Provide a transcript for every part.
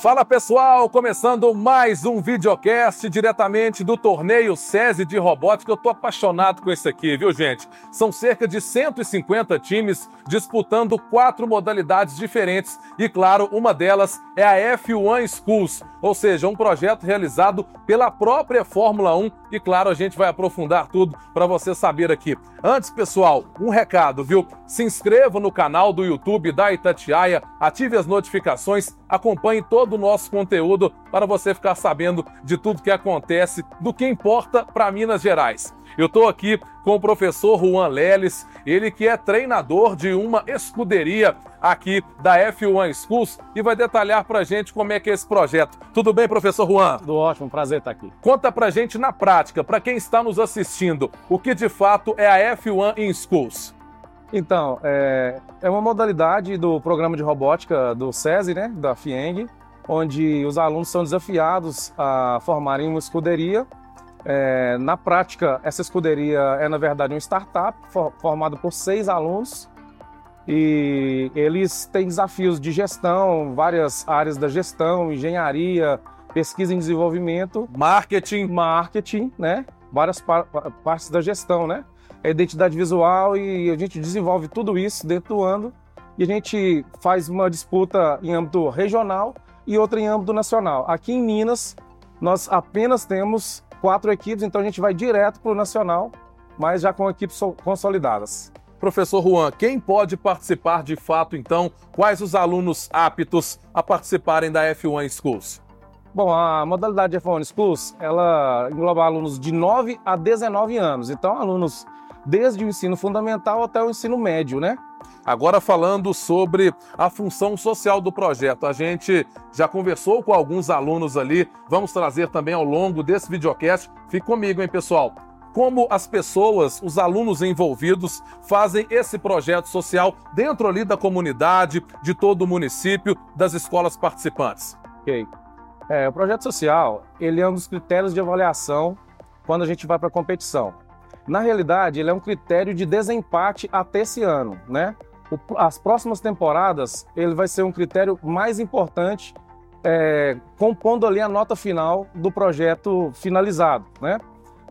Fala pessoal, começando mais um videocast diretamente do torneio SESI de Robótica. Eu tô apaixonado com esse aqui, viu gente? São cerca de 150 times disputando quatro modalidades diferentes e, claro, uma delas é a F1 Schools, ou seja, um projeto realizado pela própria Fórmula 1 e, claro, a gente vai aprofundar tudo para você saber aqui. Antes, pessoal, um recado, viu? Se inscreva no canal do YouTube da Itatiaia, ative as notificações, acompanhe todo o nosso conteúdo para você ficar sabendo de tudo que acontece, do que importa para Minas Gerais. Eu estou aqui com o professor Juan Leles, ele que é treinador de uma escuderia aqui da F1 Schools e vai detalhar para a gente como é que é esse projeto. Tudo bem, professor Juan? Tudo ótimo, prazer estar aqui. Conta para a gente na prática, para quem está nos assistindo, o que de fato é a F1 in Schools. Então, é, é uma modalidade do programa de robótica do SESI, né, da FIENG, onde os alunos são desafiados a formarem uma escuderia. É, na prática, essa escuderia é, na verdade, uma startup for, formada por seis alunos. E eles têm desafios de gestão, várias áreas da gestão, engenharia, pesquisa em desenvolvimento, marketing, marketing, né? Várias par partes da gestão, né? A identidade visual e a gente desenvolve tudo isso dentro do ano. E a gente faz uma disputa em âmbito regional e outra em âmbito nacional. Aqui em Minas, nós apenas temos quatro equipes, então a gente vai direto para o nacional, mas já com equipes consolidadas. Professor Juan, quem pode participar de fato, então? Quais os alunos aptos a participarem da F1 Schools? Bom, a modalidade F1 Schools, ela engloba alunos de 9 a 19 anos. Então, alunos desde o ensino fundamental até o ensino médio, né? Agora falando sobre a função social do projeto. A gente já conversou com alguns alunos ali, vamos trazer também ao longo desse videocast. Fique comigo, hein, pessoal? Como as pessoas, os alunos envolvidos, fazem esse projeto social dentro ali da comunidade, de todo o município, das escolas participantes. Ok. É, o projeto social, ele é um dos critérios de avaliação quando a gente vai para a competição. Na realidade, ele é um critério de desempate até esse ano, né? as próximas temporadas ele vai ser um critério mais importante, é, compondo ali a nota final do projeto finalizado, né?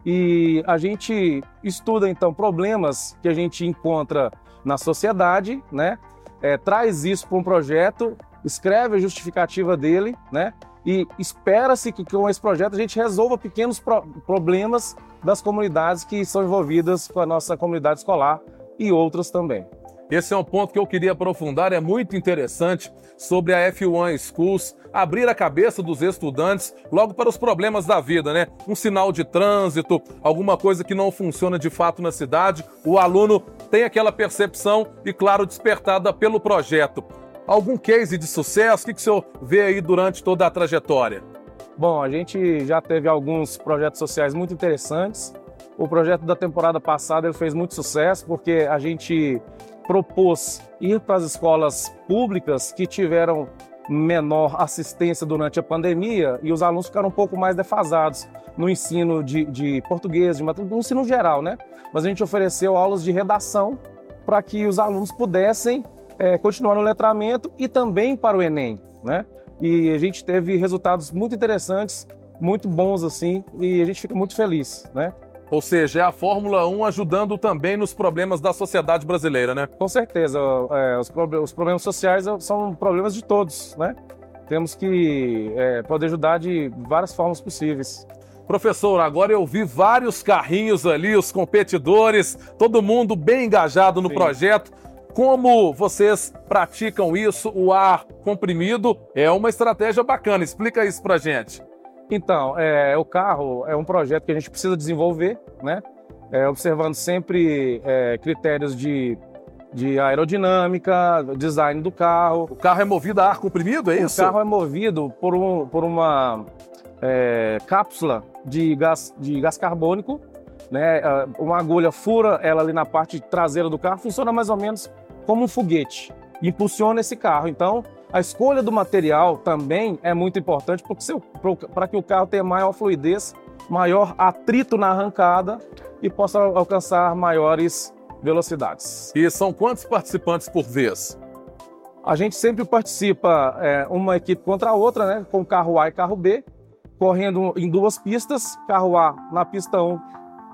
E a gente estuda então problemas que a gente encontra na sociedade, né? É, traz isso para um projeto, escreve a justificativa dele, né? E espera-se que com esse projeto a gente resolva pequenos pro problemas das comunidades que são envolvidas com a nossa comunidade escolar e outras também. Esse é um ponto que eu queria aprofundar, é muito interessante sobre a F1 Schools, abrir a cabeça dos estudantes logo para os problemas da vida, né? Um sinal de trânsito, alguma coisa que não funciona de fato na cidade, o aluno tem aquela percepção e, claro, despertada pelo projeto. Algum case de sucesso? O que, que o senhor vê aí durante toda a trajetória? Bom, a gente já teve alguns projetos sociais muito interessantes. O projeto da temporada passada ele fez muito sucesso porque a gente propôs ir para as escolas públicas que tiveram menor assistência durante a pandemia e os alunos ficaram um pouco mais defasados no ensino de, de português, de matemática, no ensino geral, né? Mas a gente ofereceu aulas de redação para que os alunos pudessem é, continuar no letramento e também para o Enem, né? E a gente teve resultados muito interessantes, muito bons assim, e a gente fica muito feliz, né? Ou seja, é a Fórmula 1 ajudando também nos problemas da sociedade brasileira, né? Com certeza. É, os, os, problemas sociais são problemas de todos, né? Temos que é, poder ajudar de várias formas possíveis. Professor, agora eu vi vários carrinhos ali, os competidores, todo mundo bem engajado no Sim. projeto. Como vocês praticam isso? O ar comprimido é uma estratégia bacana. Explica isso pra gente. Então, é, o carro é um projeto que a gente precisa desenvolver, né? É, observando sempre é, critérios de, de aerodinâmica, design do carro. O carro é movido a ar comprimido, é isso? O carro é movido por, um, por uma é, cápsula de gás, de gás carbônico, né? É, uma agulha fura ela ali na parte traseira do carro, funciona mais ou menos como um foguete, impulsiona esse carro. Então, a escolha do material também é muito importante para que o carro tenha maior fluidez, maior atrito na arrancada e possa alcançar maiores velocidades. E são quantos participantes por vez? A gente sempre participa é, uma equipe contra a outra, né? Com carro A e carro B, correndo em duas pistas, carro A na pista 1,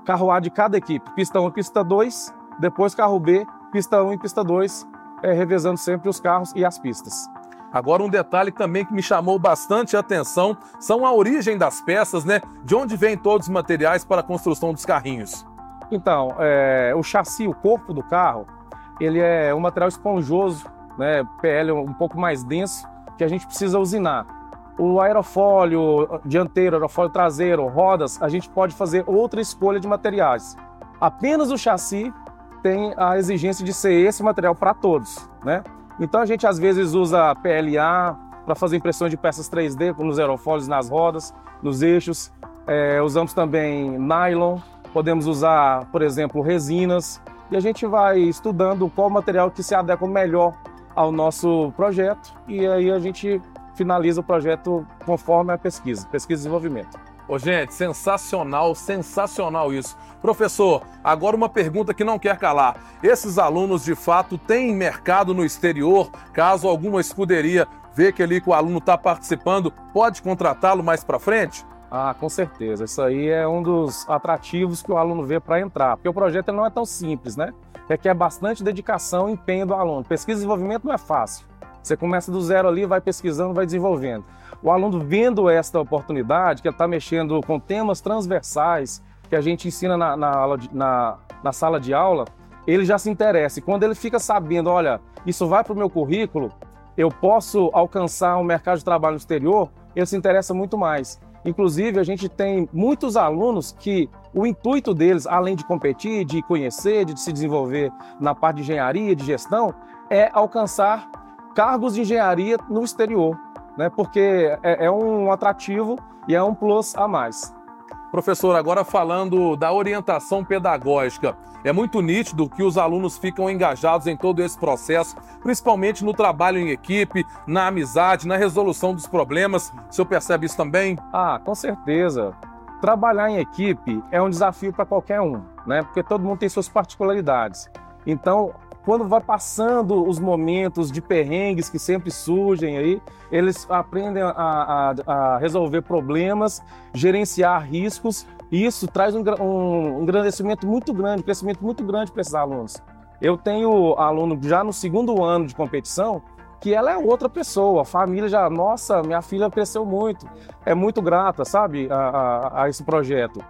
carro A de cada equipe, pista 1 e pista 2, depois carro B, pista 1 e pista 2, é, revezando sempre os carros e as pistas. Agora, um detalhe também que me chamou bastante atenção são a origem das peças, né? De onde vêm todos os materiais para a construção dos carrinhos? Então, é, o chassi, o corpo do carro, ele é um material esponjoso, né? PL um pouco mais denso, que a gente precisa usinar. O aerofólio dianteiro, aerofólio traseiro, rodas, a gente pode fazer outra escolha de materiais. Apenas o chassi tem a exigência de ser esse material para todos, né? Então a gente às vezes usa PLA para fazer impressão de peças 3D, como nos aerofólios, nas rodas, nos eixos. É, usamos também nylon, podemos usar, por exemplo, resinas. E a gente vai estudando qual material que se adequa melhor ao nosso projeto e aí a gente finaliza o projeto conforme a pesquisa, pesquisa e desenvolvimento. Ô, gente, sensacional, sensacional isso. Professor, agora uma pergunta que não quer calar. Esses alunos de fato têm mercado no exterior? Caso alguma escuderia vê que ali que o aluno está participando, pode contratá-lo mais para frente? Ah, com certeza. Isso aí é um dos atrativos que o aluno vê para entrar, porque o projeto não é tão simples, né? Requer bastante dedicação e empenho do aluno. Pesquisa e desenvolvimento não é fácil. Você começa do zero ali, vai pesquisando, vai desenvolvendo. O aluno vendo esta oportunidade, que está mexendo com temas transversais que a gente ensina na, na, na, na sala de aula, ele já se interessa. E quando ele fica sabendo, olha, isso vai para o meu currículo, eu posso alcançar um mercado de trabalho no exterior, ele se interessa muito mais. Inclusive, a gente tem muitos alunos que o intuito deles, além de competir, de conhecer, de se desenvolver na parte de engenharia, de gestão, é alcançar cargos de engenharia no exterior, né? porque é, é um atrativo e é um plus a mais. Professor, agora falando da orientação pedagógica, é muito nítido que os alunos ficam engajados em todo esse processo, principalmente no trabalho em equipe, na amizade, na resolução dos problemas. O senhor percebe isso também? Ah, com certeza. Trabalhar em equipe é um desafio para qualquer um, né? Porque todo mundo tem suas particularidades. Então, quando vai passando os momentos de perrengues que sempre surgem aí, eles aprendem a, a, a resolver problemas, gerenciar riscos, e isso traz um, um, um engrandecimento muito grande, um crescimento muito grande para esses alunos. Eu tenho aluno já no segundo ano de competição que ela é outra pessoa, a família já, nossa, minha filha cresceu muito, é muito grata, sabe, a, a, a esse projeto.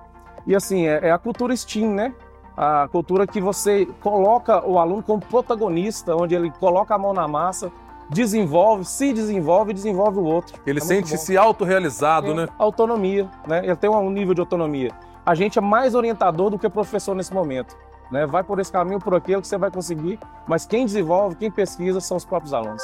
E assim, é, é a cultura STEAM, né? A cultura que você coloca o aluno como protagonista, onde ele coloca a mão na massa, desenvolve, se desenvolve e desenvolve o outro. Ele é sente-se autorrealizado, né? Autonomia, né? Ele tem um nível de autonomia. A gente é mais orientador do que professor nesse momento. Né? Vai por esse caminho, por aquilo que você vai conseguir, mas quem desenvolve, quem pesquisa são os próprios alunos.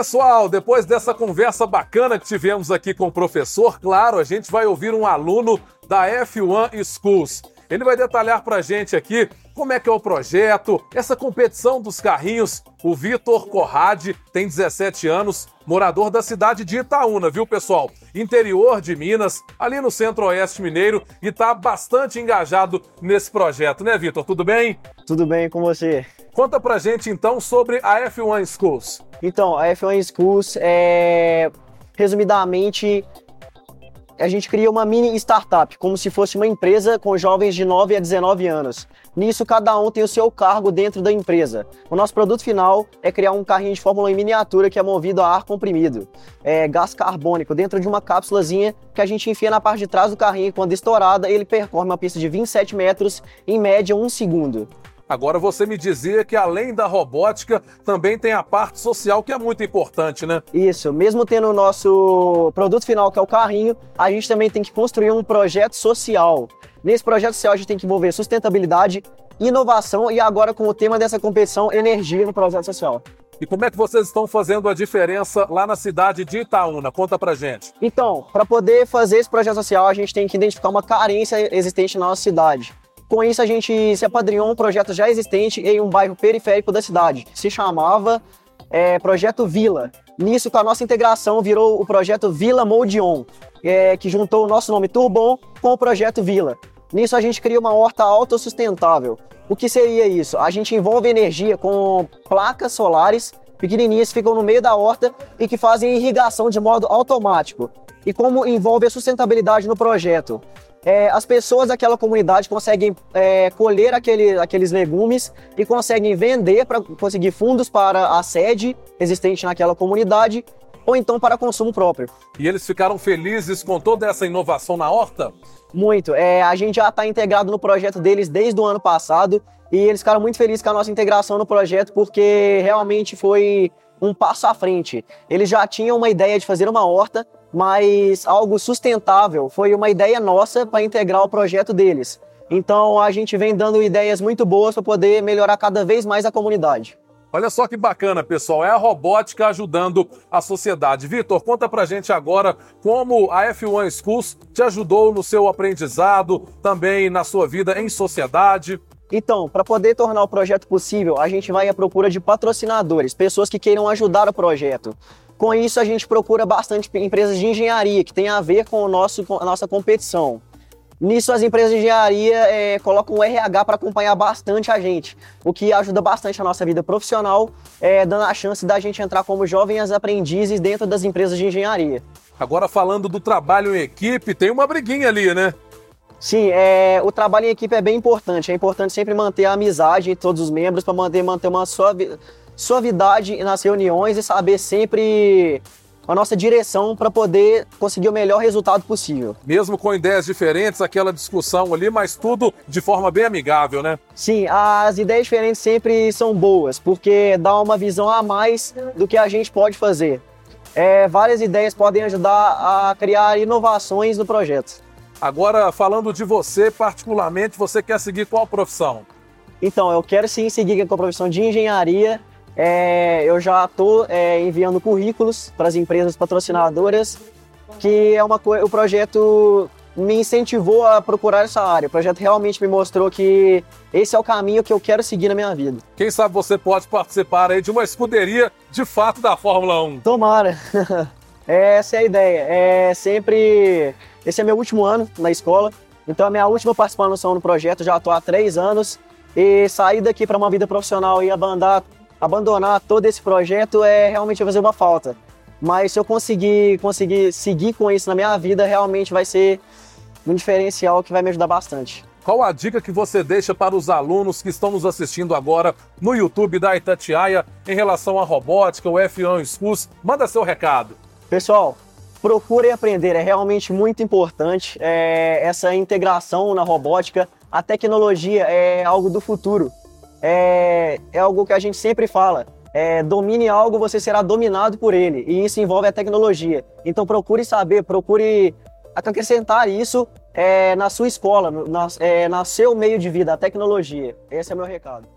Pessoal, depois dessa conversa bacana que tivemos aqui com o professor, claro, a gente vai ouvir um aluno da F1 Schools. Ele vai detalhar para a gente aqui como é que é o projeto, essa competição dos carrinhos. O Vitor Corrade tem 17 anos, morador da cidade de Itaúna, viu, pessoal? Interior de Minas, ali no centro-oeste mineiro, e está bastante engajado nesse projeto, né, Vitor? Tudo bem? Tudo bem com você. Conta pra gente então sobre a F1 Schools. Então, a F1 Schools é resumidamente a gente cria uma mini startup, como se fosse uma empresa com jovens de 9 a 19 anos. Nisso, cada um tem o seu cargo dentro da empresa. O nosso produto final é criar um carrinho de Fórmula 1 em miniatura que é movido a ar comprimido, é, gás carbônico, dentro de uma cápsulazinha que a gente enfia na parte de trás do carrinho quando estourada, ele percorre uma pista de 27 metros em média um segundo. Agora você me dizia que além da robótica, também tem a parte social que é muito importante, né? Isso, mesmo tendo o nosso produto final, que é o carrinho, a gente também tem que construir um projeto social. Nesse projeto social a gente tem que envolver sustentabilidade, inovação e agora com o tema dessa competição, energia no projeto social. E como é que vocês estão fazendo a diferença lá na cidade de Itaúna? Conta pra gente. Então, para poder fazer esse projeto social, a gente tem que identificar uma carência existente na nossa cidade. Com isso, a gente se apadrinhou um projeto já existente em um bairro periférico da cidade. Se chamava é, Projeto Vila. Nisso, com a nossa integração, virou o projeto Vila Mode On, é, que juntou o nosso nome Turbon com o projeto Vila. Nisso, a gente cria uma horta autossustentável. O que seria isso? A gente envolve energia com placas solares pequenininhas que ficam no meio da horta e que fazem irrigação de modo automático. E como envolve a sustentabilidade no projeto? É, as pessoas daquela comunidade conseguem é, colher aquele, aqueles legumes e conseguem vender para conseguir fundos para a sede existente naquela comunidade ou então para consumo próprio. E eles ficaram felizes com toda essa inovação na horta? Muito. É, a gente já está integrado no projeto deles desde o ano passado e eles ficaram muito felizes com a nossa integração no projeto porque realmente foi um passo à frente. Eles já tinham uma ideia de fazer uma horta, mas algo sustentável foi uma ideia nossa para integrar o projeto deles. Então a gente vem dando ideias muito boas para poder melhorar cada vez mais a comunidade. Olha só que bacana, pessoal. É a robótica ajudando a sociedade. Vitor, conta pra gente agora como a F1 Schools te ajudou no seu aprendizado, também na sua vida em sociedade. Então, para poder tornar o projeto possível, a gente vai à procura de patrocinadores, pessoas que queiram ajudar o projeto. Com isso, a gente procura bastante empresas de engenharia que tem a ver com, o nosso, com a nossa competição. Nisso, as empresas de engenharia é, colocam o RH para acompanhar bastante a gente, o que ajuda bastante a nossa vida profissional, é, dando a chance da gente entrar como jovens aprendizes dentro das empresas de engenharia. Agora, falando do trabalho em equipe, tem uma briguinha ali, né? Sim, é, o trabalho em equipe é bem importante. É importante sempre manter a amizade entre todos os membros para manter, manter uma suavi, suavidade nas reuniões e saber sempre a nossa direção para poder conseguir o melhor resultado possível. Mesmo com ideias diferentes, aquela discussão ali, mas tudo de forma bem amigável, né? Sim, as ideias diferentes sempre são boas, porque dá uma visão a mais do que a gente pode fazer. É, várias ideias podem ajudar a criar inovações no projeto. Agora, falando de você particularmente, você quer seguir qual profissão? Então, eu quero sim seguir com a profissão de engenharia. É, eu já estou é, enviando currículos para as empresas patrocinadoras, que é uma coisa. O projeto me incentivou a procurar essa área. O projeto realmente me mostrou que esse é o caminho que eu quero seguir na minha vida. Quem sabe você pode participar aí de uma escuderia de fato da Fórmula 1. Tomara. Essa é a ideia. É sempre esse é meu último ano na escola, então a minha última participação no projeto, já estou há três anos, e sair daqui para uma vida profissional e abandonar, abandonar todo esse projeto é realmente fazer uma falta. Mas se eu conseguir, conseguir seguir com isso na minha vida, realmente vai ser um diferencial que vai me ajudar bastante. Qual a dica que você deixa para os alunos que estão nos assistindo agora no YouTube da Itatiaia em relação à robótica, o F1 Schools? Manda seu recado. Pessoal, procurem aprender, é realmente muito importante é, essa integração na robótica. A tecnologia é algo do futuro, é, é algo que a gente sempre fala. É, domine algo, você será dominado por ele, e isso envolve a tecnologia. Então procure saber, procure acrescentar isso é, na sua escola, na, é, na seu meio de vida, a tecnologia. Esse é o meu recado.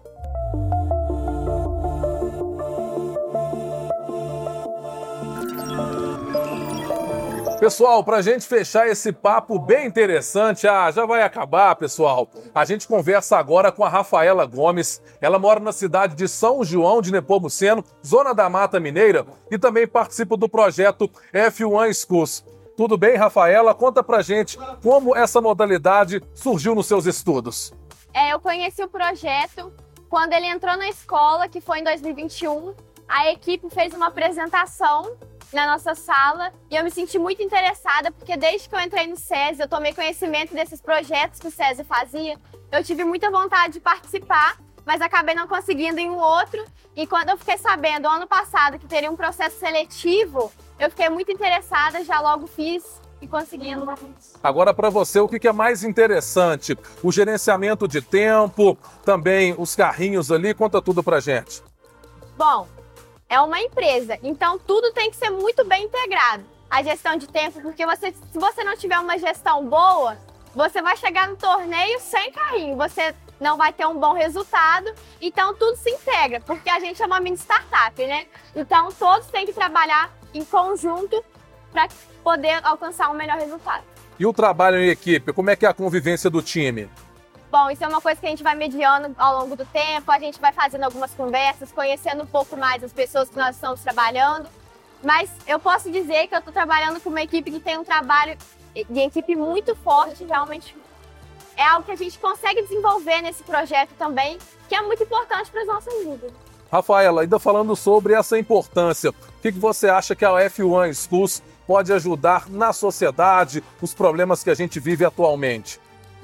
Pessoal, para a gente fechar esse papo bem interessante, ah, já vai acabar, pessoal. A gente conversa agora com a Rafaela Gomes. Ela mora na cidade de São João de Nepomuceno, zona da Mata Mineira, e também participa do projeto F1 Schools. Tudo bem, Rafaela? Conta pra gente como essa modalidade surgiu nos seus estudos. É, eu conheci o projeto quando ele entrou na escola, que foi em 2021. A equipe fez uma apresentação na nossa sala e eu me senti muito interessada porque desde que eu entrei no SESI, eu tomei conhecimento desses projetos que o SESI fazia. Eu tive muita vontade de participar, mas acabei não conseguindo em um outro. E quando eu fiquei sabendo ano passado que teria um processo seletivo, eu fiquei muito interessada, já logo fiz e conseguindo. Agora, para você, o que é mais interessante? O gerenciamento de tempo, também os carrinhos ali, conta tudo para gente. Bom, é uma empresa, então tudo tem que ser muito bem integrado. A gestão de tempo, porque você, se você não tiver uma gestão boa, você vai chegar no torneio sem carrinho, você não vai ter um bom resultado. Então tudo se integra, porque a gente é uma mini startup, né? Então todos têm que trabalhar em conjunto para poder alcançar um melhor resultado. E o trabalho em equipe, como é que é a convivência do time? Bom, isso é uma coisa que a gente vai mediando ao longo do tempo, a gente vai fazendo algumas conversas, conhecendo um pouco mais as pessoas que nós estamos trabalhando. Mas eu posso dizer que eu estou trabalhando com uma equipe que tem um trabalho de equipe muito forte, realmente é algo que a gente consegue desenvolver nesse projeto também, que é muito importante para as nossas vidas. Rafaela, ainda falando sobre essa importância, o que, você acha que a F1 Schools pode ajudar na sociedade, os problemas que a gente vive atualmente?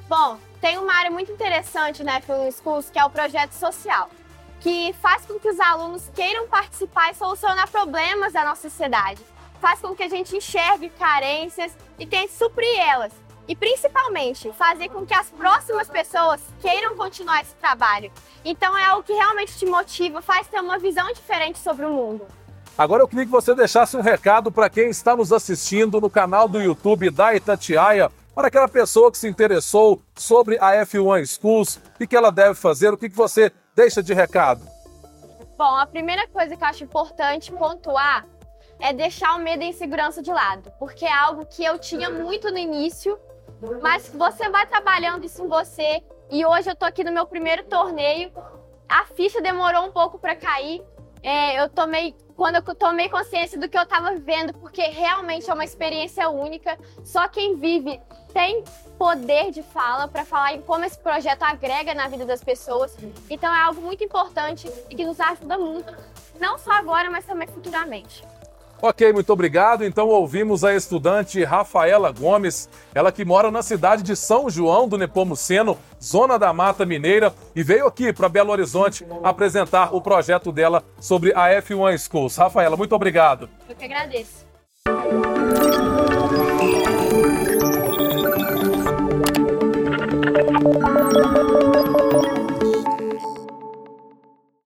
Bom, tem uma área muito interessante na F1 Schools, que é o projeto social, que faz com que os alunos queiram participar e solucionar problemas da nossa sociedade. Faz com que a gente enxergue carências e tente suprir elas. E principalmente, fazer com que as próximas pessoas queiram continuar esse trabalho. Então é algo que realmente te motiva, faz ter uma visão diferente sobre o mundo. Agora eu queria que você deixasse um recado para quem está nos assistindo no canal do YouTube da Itatiaia para aquela pessoa que se interessou sobre a F1 Schools, o que ela deve fazer, o que você deixa de recado? Bom, a primeira coisa que eu acho importante pontuar é deixar o medo e a insegurança de lado, porque é algo que eu tinha muito no início, mas você vai trabalhando isso em você e hoje eu tô aqui no meu primeiro torneio. A ficha demorou um pouco para cair. É, eu tomei quando eu tomei consciência do que eu estava vivendo, porque realmente é uma experiência única. Só quem vive tem poder de fala para falar em como esse projeto agrega na vida das pessoas. Então é algo muito importante e que nos ajuda muito, não só agora, mas também futuramente. Ok, muito obrigado. Então ouvimos a estudante Rafaela Gomes, ela que mora na cidade de São João do Nepomuceno, zona da Mata Mineira, e veio aqui para Belo Horizonte apresentar o projeto dela sobre a F1 Schools. Rafaela, muito obrigado. Eu que agradeço.